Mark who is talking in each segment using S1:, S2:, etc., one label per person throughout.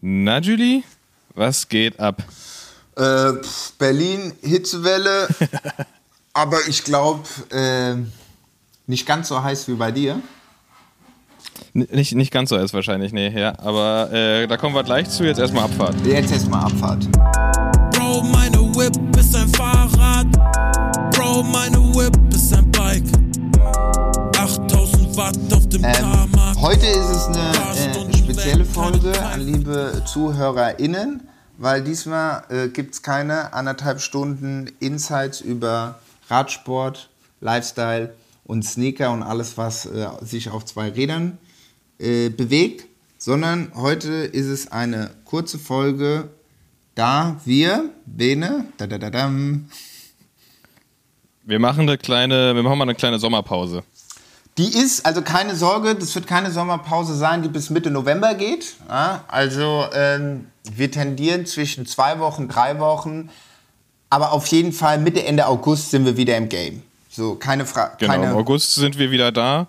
S1: Na, Julie, was geht ab?
S2: Äh, Berlin, Hitzewelle, aber ich glaube, äh, nicht ganz so heiß wie bei dir.
S1: N nicht, nicht ganz so heiß wahrscheinlich, nee, ja. Aber äh, da kommen wir gleich zu, jetzt erstmal Abfahrt.
S2: Jetzt erstmal Abfahrt.
S3: Bro, meine Whip ist ein Fahrrad. Bro, meine Whip ist ein Bike. 8000 Watt auf dem
S2: Ähm,
S3: Tarmac.
S2: heute ist es eine äh, spezielle Folge an liebe ZuhörerInnen, weil diesmal äh, gibt es keine anderthalb Stunden Insights über Radsport, Lifestyle und Sneaker und alles, was äh, sich auf zwei Rädern äh, bewegt, sondern heute ist es eine kurze Folge, da wir, Bene, da da da dam,
S1: Wir machen eine kleine, wir machen mal eine kleine Sommerpause.
S2: Die ist, also keine Sorge, das wird keine Sommerpause sein, die bis Mitte November geht. Ja, also ähm, wir tendieren zwischen zwei Wochen, drei Wochen, aber auf jeden Fall Mitte, Ende August sind wir wieder im Game. So, keine Frage.
S1: Genau,
S2: keine,
S1: im August sind wir wieder da.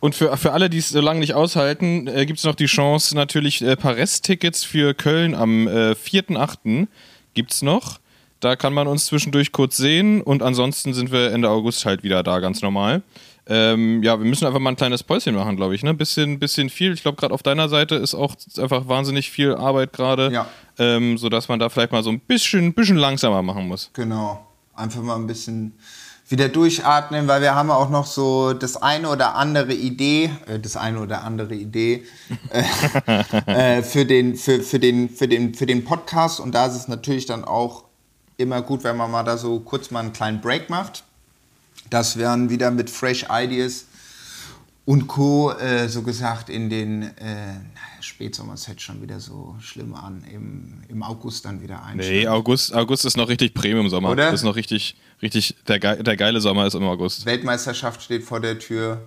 S1: Und für, für alle, die es so lange nicht aushalten, äh, gibt es noch die Chance, natürlich äh, paar Resttickets für Köln am äh, 4.8. gibt es noch. Da kann man uns zwischendurch kurz sehen und ansonsten sind wir Ende August halt wieder da, ganz normal. Ähm, ja, wir müssen einfach mal ein kleines Päuschen machen, glaube ich. Ne? Bisschen, bisschen viel. Ich glaube, gerade auf deiner Seite ist auch einfach wahnsinnig viel Arbeit gerade,
S2: Ja.
S1: ähm, sodass man da vielleicht mal so ein bisschen, bisschen langsamer machen muss.
S2: Genau. Einfach mal ein bisschen wieder durchatmen, weil wir haben auch noch so das eine oder andere Idee, äh, das eine oder andere Idee äh, äh, für, den, für, für, den, für, den, für den Podcast. Und da ist es natürlich dann auch immer gut, wenn man mal da so kurz mal einen kleinen Break macht. Dass wir wieder mit Fresh Ideas und Co. Äh, so gesagt in den äh, Spätsommer, es hört schon wieder so schlimm an, im, im August dann wieder einsteigen.
S1: Nee, August, August ist noch richtig Premium-Sommer.
S2: Oder?
S1: Das ist noch richtig, richtig, der, ge der geile Sommer ist im August.
S2: Weltmeisterschaft steht vor der Tür.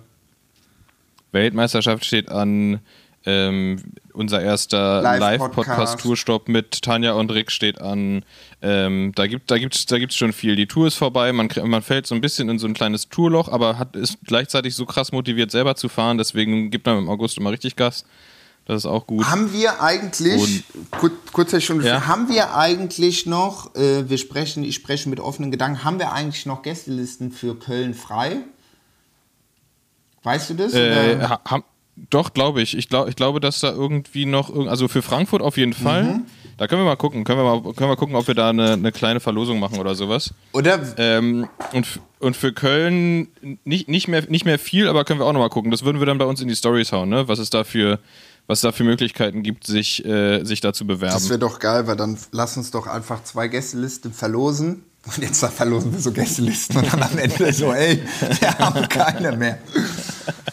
S1: Weltmeisterschaft steht an. Ähm, unser erster
S2: Live-Podcast.
S1: Live-Podcast-Tourstopp mit Tanja und Rick steht an. Ähm, da gibt da gibt's, da gibt's schon viel. Die Tour ist vorbei, man, man fällt so ein bisschen in so ein kleines Tourloch, aber hat, ist gleichzeitig so krass motiviert, selber zu fahren. Deswegen gibt man im August immer richtig Gas. Das ist auch gut.
S2: Haben wir eigentlich, kur kurzer Stunde,
S1: Ja.
S2: haben wir eigentlich noch, äh, wir sprechen, ich spreche mit offenen Gedanken, haben wir eigentlich noch Gästelisten für Köln frei? Weißt du das?
S1: Äh, ha, doch, glaube ich. Ich, glaub, ich glaube, dass da irgendwie noch, also für Frankfurt auf jeden Fall.
S2: Mhm.
S1: Da können wir mal gucken. Können wir mal, können wir gucken, ob wir da eine, eine kleine Verlosung machen oder sowas.
S2: Oder
S1: Ähm, und, und für Köln nicht, nicht, mehr, nicht mehr viel, aber können wir auch nochmal gucken. Das würden wir dann bei uns in die Stories hauen, ne? was es da für, was da für Möglichkeiten gibt, sich, äh, sich da zu bewerben.
S2: das wäre doch geil, weil dann lass uns doch einfach zwei Gästelisten verlosen. Und jetzt verlosen wir so Gästelisten und dann am Ende so, ey, wir haben keine mehr.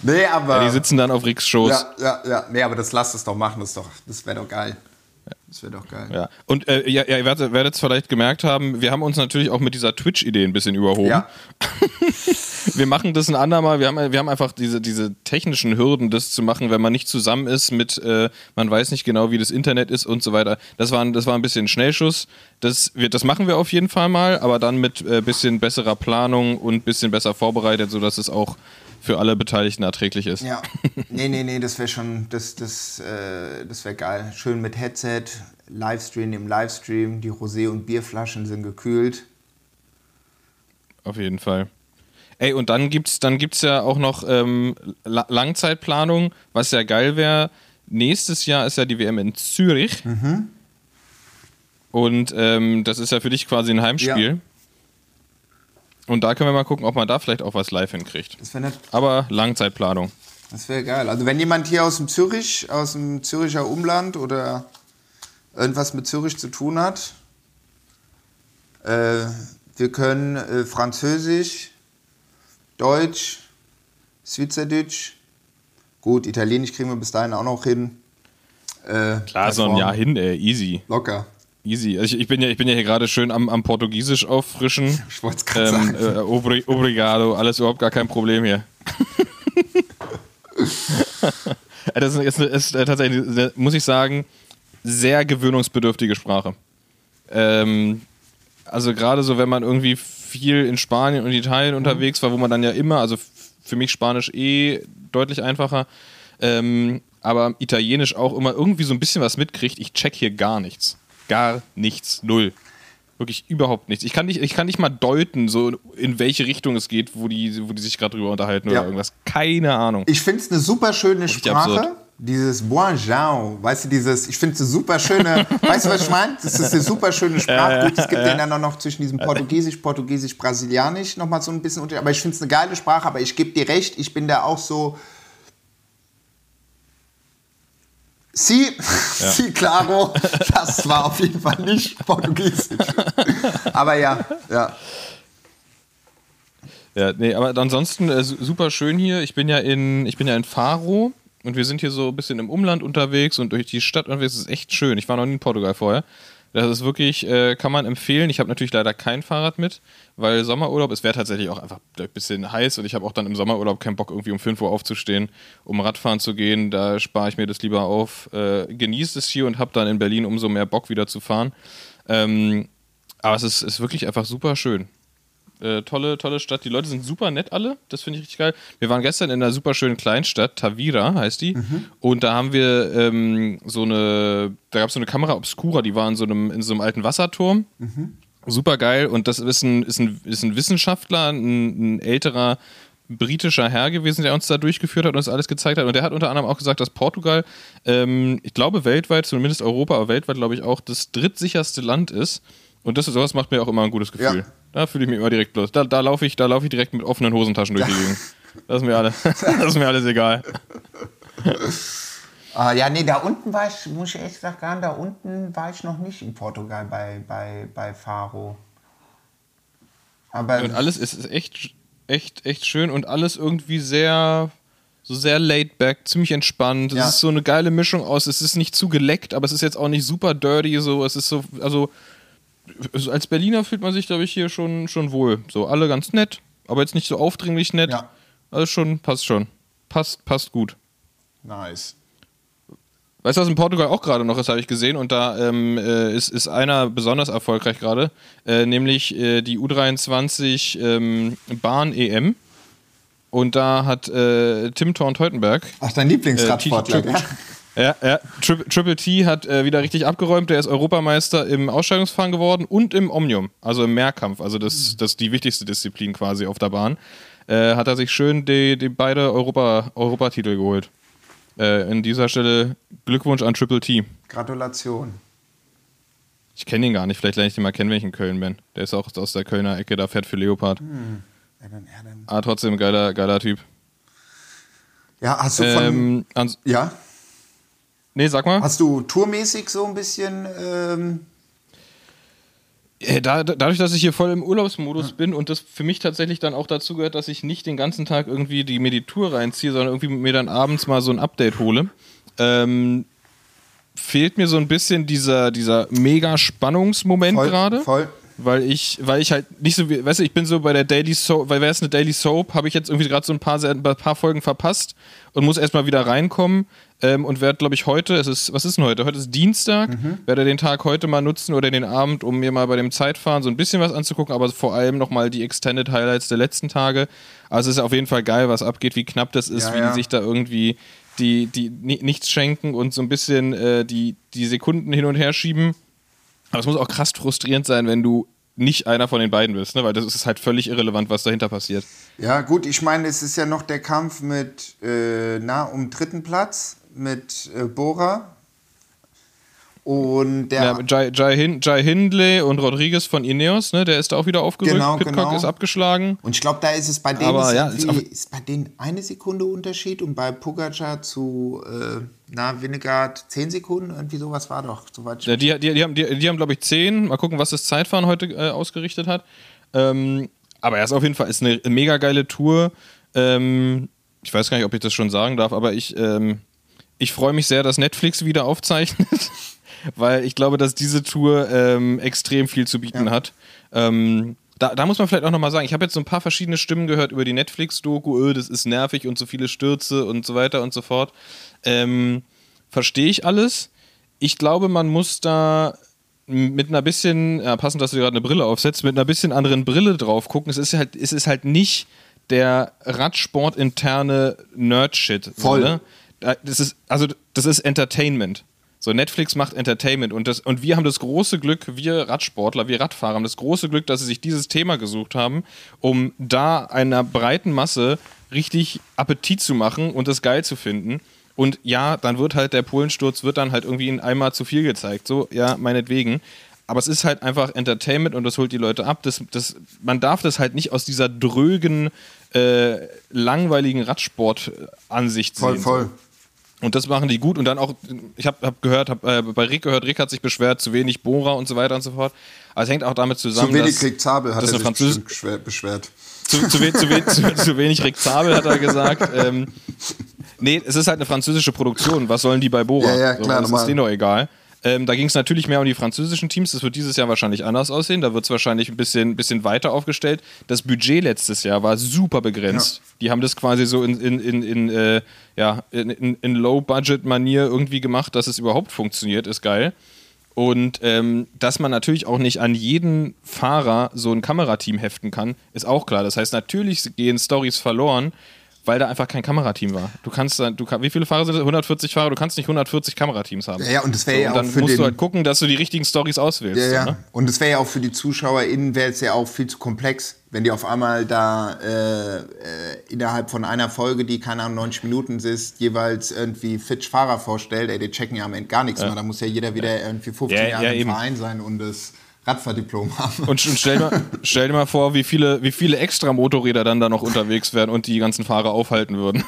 S2: Nee, aber.
S1: die sitzen dann auf Ricks Schoß.
S2: ja, ja, ja. Nee, aber das lasst es doch machen, das, doch- das wäre doch geil. Das wäre doch geil.
S1: Ja. Und äh, ja, ja, ihr werdet, es vielleicht gemerkt haben, wir haben uns natürlich auch mit dieser Twitch-Idee ein bisschen überhoben.
S2: Ja.
S1: Wir machen das ein andermal. Wir haben, wir haben einfach diese, diese technischen Hürden, das zu machen, wenn man nicht zusammen ist mit, äh, man weiß nicht genau, wie das Internet ist und so weiter. Das war, ein- das war ein bisschen Schnellschuss. Das, wird, das machen wir auf jeden Fall mal, aber dann mit äh, bisschen besserer Planung und bisschen besser vorbereitet, sodass es auch für alle Beteiligten erträglich ist.
S2: Ja, nee, nee, nee, das wäre schon, das, das, äh, das wäre geil. Schön mit Headset, Livestream im Livestream, die Rosé- und Bierflaschen sind gekühlt.
S1: Auf jeden Fall. Ey, und dann gibt's, dann gibt's ja auch noch ähm, La Langzeitplanung, was ja geil wäre. Nächstes Jahr ist ja die WM in Zürich. Und ähm, das ist ja für dich quasi ein Heimspiel. Und da können wir mal gucken, ob man da vielleicht auch was live hinkriegt.
S2: Das wäre
S1: Aber Langzeitplanung.
S2: das wär geil. Also wenn jemand hier aus dem Zürich, aus dem Züricher Umland oder irgendwas mit Zürich zu tun hat, äh, wir können äh, Französisch, Deutsch, Schweizerdeutsch, gut, Italienisch kriegen wir bis dahin auch noch hin. Äh,
S1: Klar, so ein. Jahr hin, ey, easy.
S2: Locker.
S1: Easy. Also ich, ich, bin ja, ich bin ja hier gerade schön am, am Portugiesisch auffrischen.
S2: Ich wollte es gerade
S1: Ähm,
S2: sagen.
S1: äh, obri obrigado, alles überhaupt gar kein Problem hier. Äh, das ist, ist, ist äh, tatsächlich, muss ich sagen, sehr gewöhnungsbedürftige Sprache. Ähm, also gerade so, wenn man irgendwie viel in Spanien und Italien unterwegs war, wo man dann ja immer, also für mich Spanisch eh deutlich einfacher, ähm, aber Italienisch auch immer irgendwie so ein bisschen was mitkriegt. Ich check hier gar nichts. Gar nichts. Null. Wirklich überhaupt nichts. Ich kann nicht, ich kann nicht mal deuten, so in welche Richtung es geht, wo die, wo die sich gerade drüber unterhalten
S2: Ja.
S1: oder irgendwas. Keine Ahnung.
S2: Ich finde es eine super schöne Sprache.
S1: absurd.
S2: Dieses Bonjour, weißt du, dieses, ich finde es eine super schöne, weißt du, was ich meine? Das ist eine super schöne Sprache. Gut, es gibt ja dann auch noch zwischen diesem Portugiesisch, Portugiesisch, Brasilianisch nochmal so ein bisschen Unterschied. Aber ich finde es eine geile Sprache, aber ich gebe dir recht, ich bin da auch so. Sie, Sie, claro, das war auf jeden Fall nicht Portugiesisch. Aber ja, ja.
S1: Ja, nee, aber ansonsten äh, su- super schön hier. Ich bin ja in, ich bin ja in Faro und wir sind hier so ein bisschen im Umland unterwegs und durch die Stadt unterwegs. Es ist echt schön. Ich war noch nie in Portugal vorher. Das ist wirklich, äh, kann man empfehlen. Ich habe natürlich leider kein Fahrrad mit, weil Sommerurlaub, es wäre tatsächlich auch einfach ein bisschen heiß und ich habe auch dann im Sommerurlaub keinen Bock, irgendwie um 5 Uhr aufzustehen, um Radfahren zu gehen. Da spare ich mir das lieber auf. Äh, genieße es hier und habe dann in Berlin umso mehr Bock wieder zu fahren. Ähm, aber es ist, ist wirklich einfach super schön. Äh, tolle, tolle Stadt. Die Leute sind super nett alle. Das finde ich richtig geil. Wir waren gestern in einer super schönen Kleinstadt, Tavira heißt die. Und da haben wir ähm, so eine, da gab es so eine Kamera Obscura, die war in so einem, in so einem alten Wasserturm. Super geil. Und das ist ein, ist ein, ist ein Wissenschaftler, ein, ein älterer britischer Herr gewesen, der uns da durchgeführt hat und uns alles gezeigt hat. Und der hat unter anderem auch gesagt, dass Portugal, ähm, ich glaube weltweit, zumindest Europa, aber weltweit glaube ich auch, das drittsicherste Land ist. Und das, sowas macht mir auch immer ein gutes Gefühl.
S2: Ja.
S1: Da fühle ich mich immer direkt los. Da, da laufe ich, da lauf ich direkt mit offenen Hosentaschen durch die Gegend. Das ist mir alles, das ist mir alles egal.
S2: Ah, ja, nee, da unten war ich, muss ich echt sagen, da unten war ich noch nicht in Portugal bei, bei, bei Faro. Aber
S1: Und alles ist, ist echt, echt, echt schön und alles irgendwie sehr, so sehr laid back, ziemlich entspannt. Es
S2: Ja.
S1: ist so eine geile Mischung aus, es ist nicht zu geleckt, aber es ist jetzt auch nicht super dirty, so, es ist so, also, als Berliner fühlt man sich, glaube ich, hier schon, schon wohl. So, alle ganz nett, aber jetzt nicht so aufdringlich nett.
S2: Ja.
S1: Also schon, passt schon. Passt, passt gut.
S2: nice.
S1: Weißt du, was in Portugal auch gerade noch ist, habe ich gesehen. Und da ähm, äh, ist, ist einer besonders erfolgreich gerade, äh, nämlich äh, die U23 ähm, Bahn-EM. Und da hat äh, Tim Thorn-Teutenberg,
S2: Ach, dein Lieblingsradsportler,
S1: Äh,
S2: ja?
S1: Ja, ja, Tri Triple T hat äh, wieder richtig abgeräumt. Der ist Europameister im Aussteigungsfahren geworden und im Omnium, also im Mehrkampf. Also das, das ist die wichtigste Disziplin quasi auf der Bahn. Äh, hat er sich schön die, die beide Europa, Europatitel geholt. Äh, in dieser Stelle Glückwunsch an Triple T.
S2: Gratulation.
S1: Ich kenne ihn gar nicht, vielleicht lerne ich den mal kennen, wenn ich in Köln bin. Der ist auch aus der Kölner Ecke, da fährt für Leopard.
S2: Ja, dann, ja, dann.
S1: Ah, trotzdem geiler, geiler Typ.
S2: ja hast du von.
S1: Ähm,
S2: ja?
S1: Nee, sag mal.
S2: Hast du tourmäßig so ein bisschen. Ähm,
S1: Äh, Da, da- dadurch, dass ich hier voll im Urlaubsmodus bin und das für mich tatsächlich dann auch dazu gehört, dass ich nicht den ganzen Tag irgendwie die Meditur reinziehe, sondern irgendwie mir dann abends mal so ein Update hole, ähm, fehlt mir so ein bisschen dieser, dieser mega Spannungsmoment gerade.
S2: voll.
S1: Weil ich, weil ich halt nicht so wie, weißt du, ich bin so bei der Daily Soap, weil wäre es eine Daily Soap, habe ich jetzt irgendwie gerade so ein paar, ein paar Folgen verpasst und muss erstmal wieder reinkommen ähm, und werde, glaube ich, heute, es ist, was ist denn heute? Heute ist Dienstag, werde den Tag heute mal nutzen oder den Abend, um mir mal bei dem Zeitfahren so ein bisschen was anzugucken, aber vor allem nochmal die Extended Highlights der letzten Tage. Also es ist auf jeden Fall geil, was abgeht, wie knapp das ist,
S2: Ja,
S1: wie
S2: ja.
S1: die sich da irgendwie die, die ni- nichts schenken und so ein bisschen äh, die, die Sekunden hin und her schieben. Aber es muss auch krass frustrierend sein, wenn du nicht einer von den beiden bist, ne? weil das ist halt völlig irrelevant, was dahinter passiert.
S2: ja, gut, ich meine, es ist ja noch der Kampf mit. Äh, na, um dritten Platz mit äh, Bora. Und der.
S1: Ja, Jai, Jai, Hin, Jai Hindley und Rodriguez von Ineos, ne? der ist da auch wieder aufgerückt.
S2: Genau,
S1: Pitcock
S2: genau.
S1: ist abgeschlagen.
S2: Und ich glaube, da ist es bei denen,
S1: Aber
S2: ist,
S1: ja, ist
S2: ist, bei denen eine Sekunde Unterschied und bei Pogacar zu äh, na, Winnegard zehn Sekunden, irgendwie sowas war doch. Soweit
S1: Ja, die, die, die haben, die, die haben glaube ich, 10. Mal gucken, was das Zeitfahren heute äh, ausgerichtet hat. Ähm, aber er ist auf jeden Fall ist eine mega geile Tour. Ähm, ich weiß gar nicht, ob ich das schon sagen darf, aber ich, ähm, ich freue mich sehr, dass Netflix wieder aufzeichnet, weil ich glaube, dass diese Tour ähm, extrem viel zu bieten
S2: Ja.
S1: hat. Ähm, da, da muss man vielleicht auch nochmal sagen, ich habe jetzt so ein paar verschiedene Stimmen gehört über die Netflix-Doku, öh, das ist nervig und so viele Stürze und so weiter und so fort. Ähm, Verstehe ich alles. Ich glaube, man muss da mit einer bisschen, ja, passend, dass du gerade eine Brille aufsetzt, mit einer bisschen anderen Brille drauf gucken. Es ist halt, es ist halt nicht der Radsport-interne Nerd-Shit.
S2: Voll.
S1: So, ne? das ist, also das ist Entertainment. So, Netflix macht Entertainment und, das, und wir haben das große Glück, wir Radsportler, wir Radfahrer haben das große Glück, dass sie sich dieses Thema gesucht haben, um da einer breiten Masse richtig Appetit zu machen und das geil zu finden. Und ja, dann wird halt der Polensturz, wird dann halt irgendwie in einmal zu viel gezeigt. So, ja, meinetwegen. Aber es ist halt einfach Entertainment und das holt die Leute ab. Das, das, man darf das halt nicht aus dieser drögen, äh, langweiligen Radsport-Ansicht sehen.
S2: Voll, voll.
S1: Und das machen die gut. Und dann auch, ich habe hab gehört, habe äh, bei Rick gehört, Rick hat sich beschwert, zu wenig Bohrer und so weiter und so fort. Aber es hängt auch damit zusammen,
S2: Zu wenig
S1: dass,
S2: Rick Zabel hat er sich beschwert.
S1: zu, zu, we zu, we zu, wenig Rick Zabel, hat er gesagt. Ähm, nee, es ist halt eine französische Produktion. Was sollen die bei Bora?
S2: Ja, ja, klar,
S1: so, das
S2: normal.
S1: ist denen doch egal. Ähm, da ging es natürlich mehr um die französischen Teams. Das wird dieses Jahr wahrscheinlich anders aussehen. Da wird es wahrscheinlich ein bisschen, bisschen weiter aufgestellt. Das Budget letztes Jahr war super begrenzt. Die haben das quasi so in, in, in, in, äh, ja, in, in, in Low-Budget-Manier irgendwie gemacht, dass es überhaupt funktioniert. Ist geil. Und ähm, dass man natürlich auch nicht an jeden Fahrer so ein Kamerateam heften kann, ist auch klar. Das heißt, natürlich gehen Stories verloren, weil da einfach kein Kamerateam war. Du kannst du kann, wie viele Fahrer sind das? 140 Fahrer, du kannst nicht 140 Kamerateams haben.
S2: Ja, ja, und das wäre
S1: So,
S2: ja auch
S1: dann
S2: für
S1: musst
S2: den,
S1: du halt gucken, dass du die richtigen Stories auswählst.
S2: Ja, ja.
S1: So, ne?
S2: Und es wäre ja auch für die ZuschauerInnen wäre es ja auch viel zu komplex, wenn die auf einmal da äh, äh, innerhalb von einer Folge, die keine Ahnung 90 Minuten ist, jeweils irgendwie Fitch Fahrer vorstellt, ey, die checken ja am Ende gar nichts mehr. Da muss ja jeder wieder irgendwie 15
S1: Ja,
S2: Jahre
S1: ja,
S2: im. Verein sein und das Radfahrdiplom haben.
S1: Und, stell, dir mal, stell dir mal vor, wie viele, wie viele extra Motorräder dann da noch unterwegs wären und die ganzen Fahrer aufhalten würden.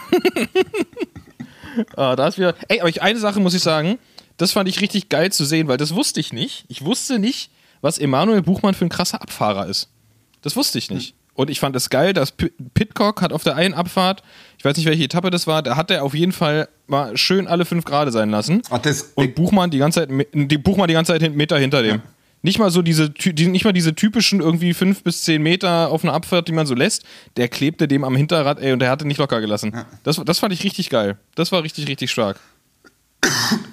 S1: ah, da ist wieder. Ey, aber ich, eine Sache muss ich sagen, das fand ich richtig geil zu sehen, weil das wusste ich nicht. Ich wusste nicht, was Emanuel Buchmann für ein krasser Abfahrer ist. Das wusste ich nicht. Und ich fand es geil, dass Pitcock hat auf der einen Abfahrt, ich weiß nicht, welche Etappe das war, da hat er auf jeden Fall mal schön alle fünf Grade sein lassen.
S2: Ach, das,
S1: Und Buchmann die ganze Zeit, die Buchmann die ganze Zeit einen Meter hinter dem. Nicht mal so diese, nicht mal diese typischen irgendwie fünf bis zehn Meter auf einer Abfahrt, die man so lässt. Der klebte dem am Hinterrad, ey, und der hatte nicht locker gelassen. Das, das fand ich richtig geil. Das war richtig, richtig stark.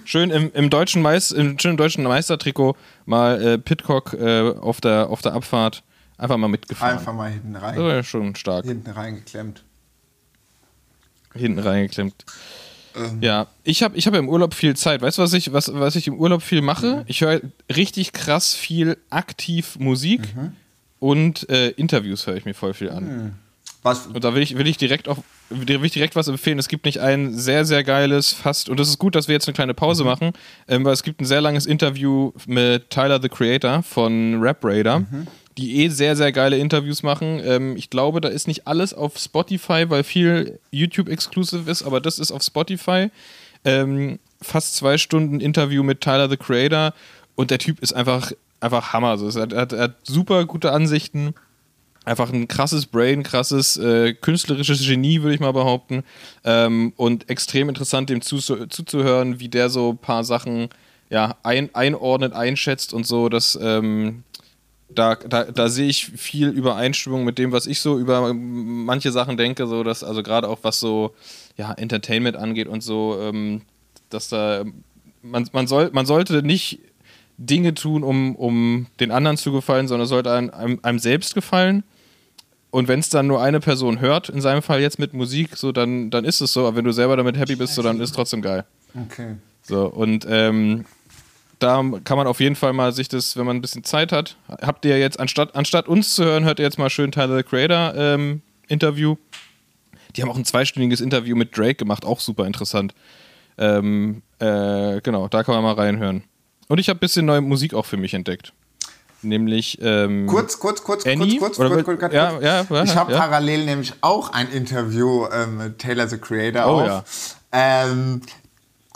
S1: Schön im, im deutschen Meis, im schönen deutschen Meistertrikot mal äh, Pitcock äh, auf, der, auf der Abfahrt einfach mal mitgefahren.
S2: einfach mal hinten rein,
S1: Das war ja schon stark.
S2: hinten reingeklemmt.
S1: Hinten reingeklemmt.
S2: Ähm.
S1: Ja, ich habe ich hab im Urlaub viel Zeit. Weißt du, was ich, was, was ich im Urlaub viel
S2: Mhm.
S1: mache? Ich höre richtig krass viel aktiv Musik
S2: Mhm.
S1: und äh, Interviews höre ich mir voll viel an.
S2: Was,
S1: Und da will ich, will ich direkt auch will ich direkt was empfehlen. Es gibt nicht ein sehr, sehr geiles, fast, und es ist gut, dass wir jetzt eine kleine Pause
S2: Mhm.
S1: machen, ähm, weil es gibt ein sehr langes Interview mit Tyler the Creator von Rap Raider,
S2: Mhm.
S1: Die eh sehr, sehr geile Interviews machen. Ähm, ich glaube, da ist nicht alles auf Spotify, weil viel YouTube-exclusive ist, aber das ist auf Spotify. Ähm, fast zwei Stunden Interview mit Tyler the Creator und der Typ ist einfach, einfach Hammer. Also, er, hat, er hat super gute Ansichten einfach ein krasses Brain, krasses äh, künstlerisches Genie, würde ich mal behaupten. Ähm, und extrem interessant, dem zu, zuzuhören, wie der so ein paar Sachen ja, ein, einordnet, einschätzt und so. Das, ähm, da, da, da sehe ich viel Übereinstimmung mit dem, was ich so über manche Sachen denke, so dass, also gerade auch was so ja, Entertainment angeht und so, ähm, dass da man, man, soll, man sollte nicht Dinge tun, um, um den anderen zu gefallen, sondern sollte einem, einem, einem selbst gefallen. Und wenn es dann nur eine Person hört, in seinem Fall jetzt mit Musik, so dann, dann ist es so. Aber wenn du selber damit happy bist, so dann ist es trotzdem geil.
S2: okay.
S1: So, und ähm, da kann man auf jeden Fall mal sich das, wenn man ein bisschen Zeit hat, habt ihr jetzt, anstatt, anstatt uns zu hören, hört ihr jetzt mal schön Tyler the Creator ähm, Interview. Die haben auch ein zweistündiges Interview mit Drake gemacht, auch super interessant. Ähm, äh, genau, da kann man mal reinhören. Und ich habe ein bisschen neue Musik auch für mich entdeckt. Nämlich. Ähm,
S2: Kurz, kurz, kurz,
S1: Annie?
S2: kurz, kurz, kurz, kurz, kurz,
S1: ja,
S2: kurz.
S1: ja, ja,
S2: Ich habe parallel nämlich auch ein Interview ähm, mit Taylor the Creator
S1: Oh,
S2: auf.
S1: ja.
S2: Ähm,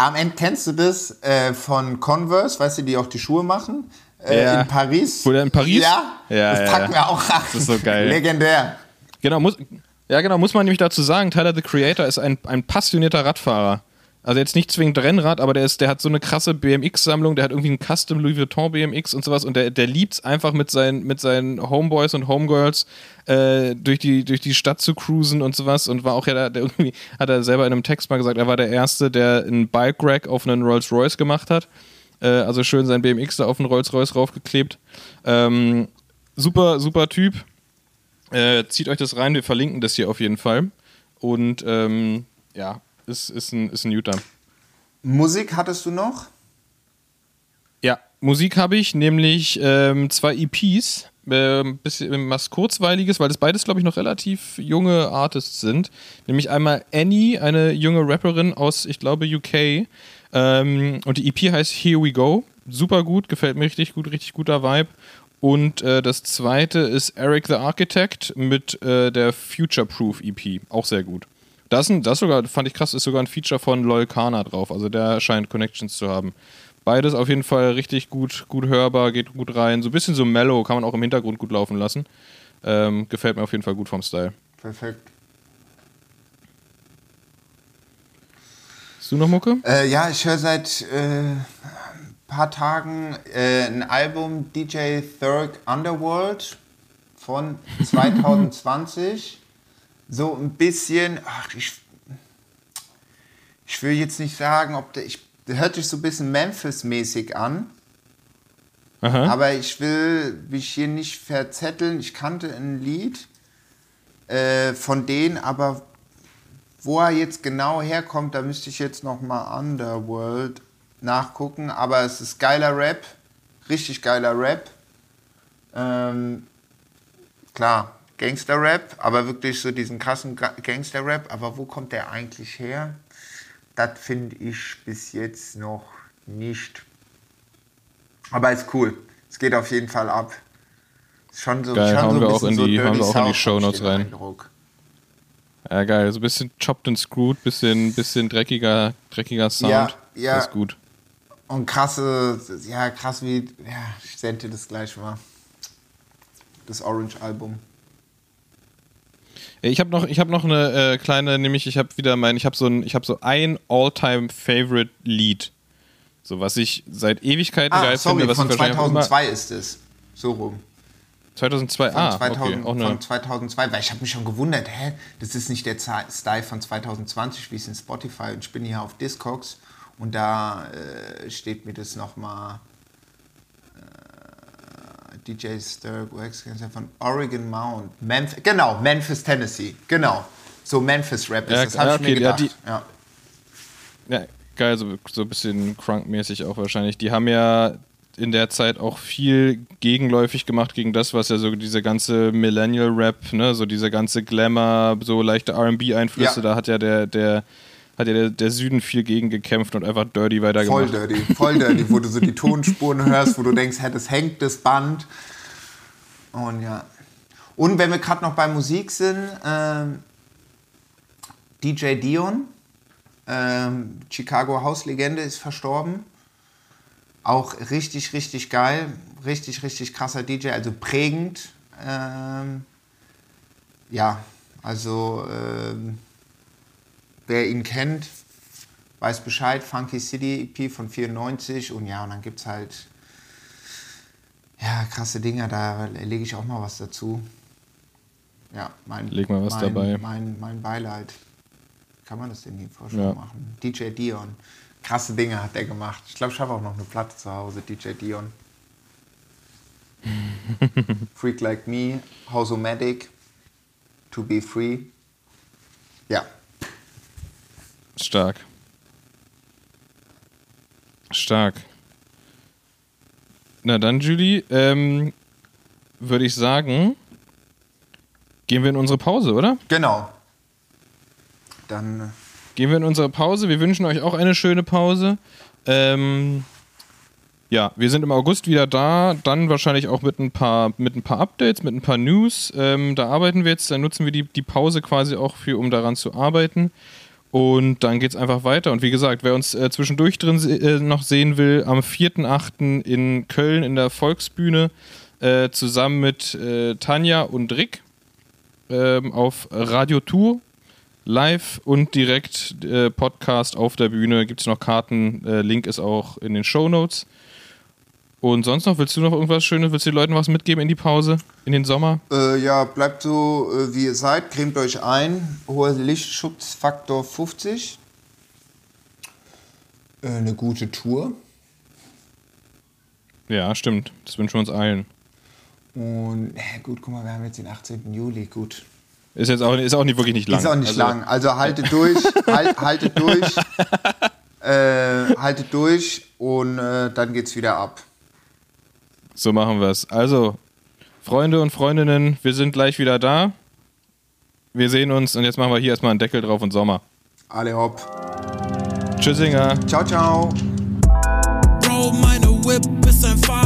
S2: am Ende kennst du das äh, von Converse, weißt du, die auch die Schuhe machen? Äh,
S1: Ja.
S2: In Paris.
S1: Wo der in Paris?
S2: Ja,
S1: Ja,
S2: das
S1: ja,
S2: packen wir auch rein.
S1: Das ist so geil.
S2: Legendär.
S1: Genau, muss, ja, genau, muss man nämlich dazu sagen, Tyler the Creator ist ein, ein passionierter Radfahrer. Also jetzt nicht zwingend Rennrad, aber der, ist, der hat so eine krasse BMX-Sammlung, der hat irgendwie einen Custom Louis Vuitton BMX und sowas und der, der liebt es einfach mit seinen, mit seinen Homeboys und Homegirls äh, durch, die, durch die Stadt zu cruisen und sowas und war auch ja der, der irgendwie, hat er selber in einem Text mal gesagt, er war der Erste, der einen Bike-Rack auf einen Rolls-Royce gemacht hat. Äh, also schön sein BMX da auf einen Rolls-Royce raufgeklebt. Ähm, super, super Typ. Äh, zieht euch das rein, wir verlinken das hier auf jeden Fall. Und ähm, ja, ist, ist, ein, ist ein Utah.
S2: Musik hattest du noch?
S1: Ja, Musik habe ich, nämlich ähm, zwei EPs. Ähm, bisschen was Kurzweiliges, weil das beides, glaube ich, noch relativ junge Artists sind. Nämlich einmal Annie, eine junge Rapperin aus, ich glaube, UK. Ähm, und die EP heißt Here We Go. Super gut, gefällt mir richtig gut, richtig guter Vibe. Und äh, das zweite ist Eric the Architect mit äh, der Future Proof EP. Auch sehr gut. Das, ein, das sogar, fand ich krass, ist sogar ein Feature von Kana drauf. Also der scheint Connections zu haben. Beides auf jeden Fall richtig gut, gut hörbar, geht gut rein. So ein bisschen so mellow, kann man auch im Hintergrund gut laufen lassen. Ähm, gefällt mir auf jeden Fall gut vom Style.
S2: Perfekt.
S1: Hast du noch Mucke?
S2: Äh, ja, ich höre seit äh, paar Tagen äh, ein Album DJ Third Underworld von 2020. so ein bisschen, ach, ich, ich will jetzt nicht sagen, ob der, ich, der hört sich so ein bisschen Memphis-mäßig an.
S1: Aha.
S2: Aber ich will mich hier nicht verzetteln. Ich kannte ein Lied äh, von denen, aber wo er jetzt genau herkommt, da müsste ich jetzt noch mal Underworld nachgucken. Aber es ist geiler Rap, richtig geiler Rap. Ähm, klar, Gangster-Rap, aber wirklich so diesen krassen Ga- Gangster-Rap. Aber wo kommt der eigentlich her? Das finde ich bis jetzt noch nicht. Aber ist cool. Es geht auf jeden Fall ab. Ist schon so,
S1: Geil,
S2: schon
S1: hauen
S2: so ein
S1: wir auch
S2: bisschen
S1: in
S2: so
S1: die-
S2: Dirty
S1: hauen wir auch in die Shownotes rein.
S2: Eindruck.
S1: Ja, geil. So ein bisschen chopped and screwed, bisschen, bisschen dreckiger, dreckiger Sound.
S2: Ja, ja.
S1: Das ist gut.
S2: Und krasse, ja, krass wie, ja, ich sende dir das gleich mal. Das Orange-Album.
S1: Ich habe noch, ich habe noch eine äh, kleine, nämlich ich habe wieder mein, ich habe so ein, ich habe so ein All-Time Favorite Lied, so was ich seit Ewigkeiten
S2: Ah,
S1: geil
S2: sorry,
S1: finde, was
S2: von
S1: ich wahrscheinlich auch immer
S2: 2002 ist es. So rum.
S1: 2002.
S2: Von,
S1: ah,
S2: 2000,
S1: okay,
S2: von 2002, weil ich habe mich schon gewundert, hä, das ist nicht der Style von 2020, wie es in Spotify und ich bin hier auf Discogs und da äh, steht mir das nochmal DJ Sturg von Oregon Mount, Memphis, genau, Memphis, Tennessee, genau, so Memphis Rap ist
S1: Ja,
S2: das, habe
S1: ja,
S2: ich mir
S1: okay, ja,
S2: gedacht.
S1: die-
S2: ja.
S1: geil, so, so ein bisschen crunk-mäßig auch wahrscheinlich. Die haben ja in der Zeit auch viel gegenläufig gemacht gegen das, was ja so diese ganze Millennial-Rap, ne, so diese ganze Glamour, so leichte R&B-Einflüsse, da hat ja der, der, hat ja der, der Süden viel gegen gekämpft und einfach dirty weitergemacht.
S2: Voll dirty, voll dirty, wo du so die Tonspuren hörst, wo du denkst, hä, das hängt das Band. Und ja. Und wenn wir gerade noch bei Musik sind, ähm, DJ Dion, ähm, Chicago Hauslegende, ist verstorben. Auch richtig, richtig geil. Richtig, richtig krasser DJ, also prägend. Ähm, ja, also ähm, wer ihn kennt, weiß Bescheid. Funky City EP von 94 und ja, und dann gibt es halt ja, krasse Dinger, da lege ich auch mal was dazu. Ja, mein,
S1: Leg mal was
S2: mein,
S1: dabei.
S2: Mein, mein Beileid. Kann man das denn hier Vorschlag
S1: Ja.
S2: machen? DJ Dion. Krasse Dinge hat der gemacht. Ich glaube, ich habe auch noch eine Platte zu Hause, DJ Dion. Freak Like Me, Housomatic, To Be Free. Ja,
S1: Stark. Stark. Na dann, Julie, ähm, würde ich sagen, gehen wir in unsere Pause, oder?
S2: genau. Dann äh,
S1: Gehen wir in unsere Pause. Wir wünschen euch auch eine schöne Pause. Ähm, ja, wir sind im August wieder da. Dann wahrscheinlich auch mit ein paar, mit ein paar Updates, mit ein paar News. Ähm, da arbeiten wir jetzt. Dann nutzen wir die, die Pause quasi auch für, um daran zu arbeiten. Und dann geht es einfach weiter. Und wie gesagt, wer uns äh, zwischendurch drin äh, noch sehen will, am 4.8. in Köln in der Volksbühne äh, zusammen mit äh, Tanja und Rick ähm, auf Radio Tour live und direkt äh, Podcast auf der Bühne. Gibt es noch Karten? Äh, Link ist auch in den Show Notes. Und sonst noch, willst du noch irgendwas Schönes? Willst du den Leuten was mitgeben in die Pause, in den Sommer?
S2: Äh, ja, bleibt so, äh, wie ihr seid. Cremt euch ein. Hoher Lichtschutzfaktor 50. Äh, eine gute Tour.
S1: Ja, stimmt. Das wünschen wir uns allen.
S2: Und gut, guck mal, wir haben jetzt den 18. Juli. Gut.
S1: Ist jetzt auch, ist auch nicht wirklich nicht lang.
S2: Ist auch nicht
S1: also,
S2: lang. Also haltet durch, halt, haltet durch, äh, haltet durch und dann geht's wieder ab.
S1: So machen wir es. Also, Freunde und Freundinnen, wir sind gleich wieder da. Wir sehen uns und jetzt machen wir hier erstmal einen Deckel drauf und Sommer.
S2: Alle hopp.
S1: Tschüssinger.
S2: Ciao, ciao.
S3: Bro, meine Whip ist ein Whip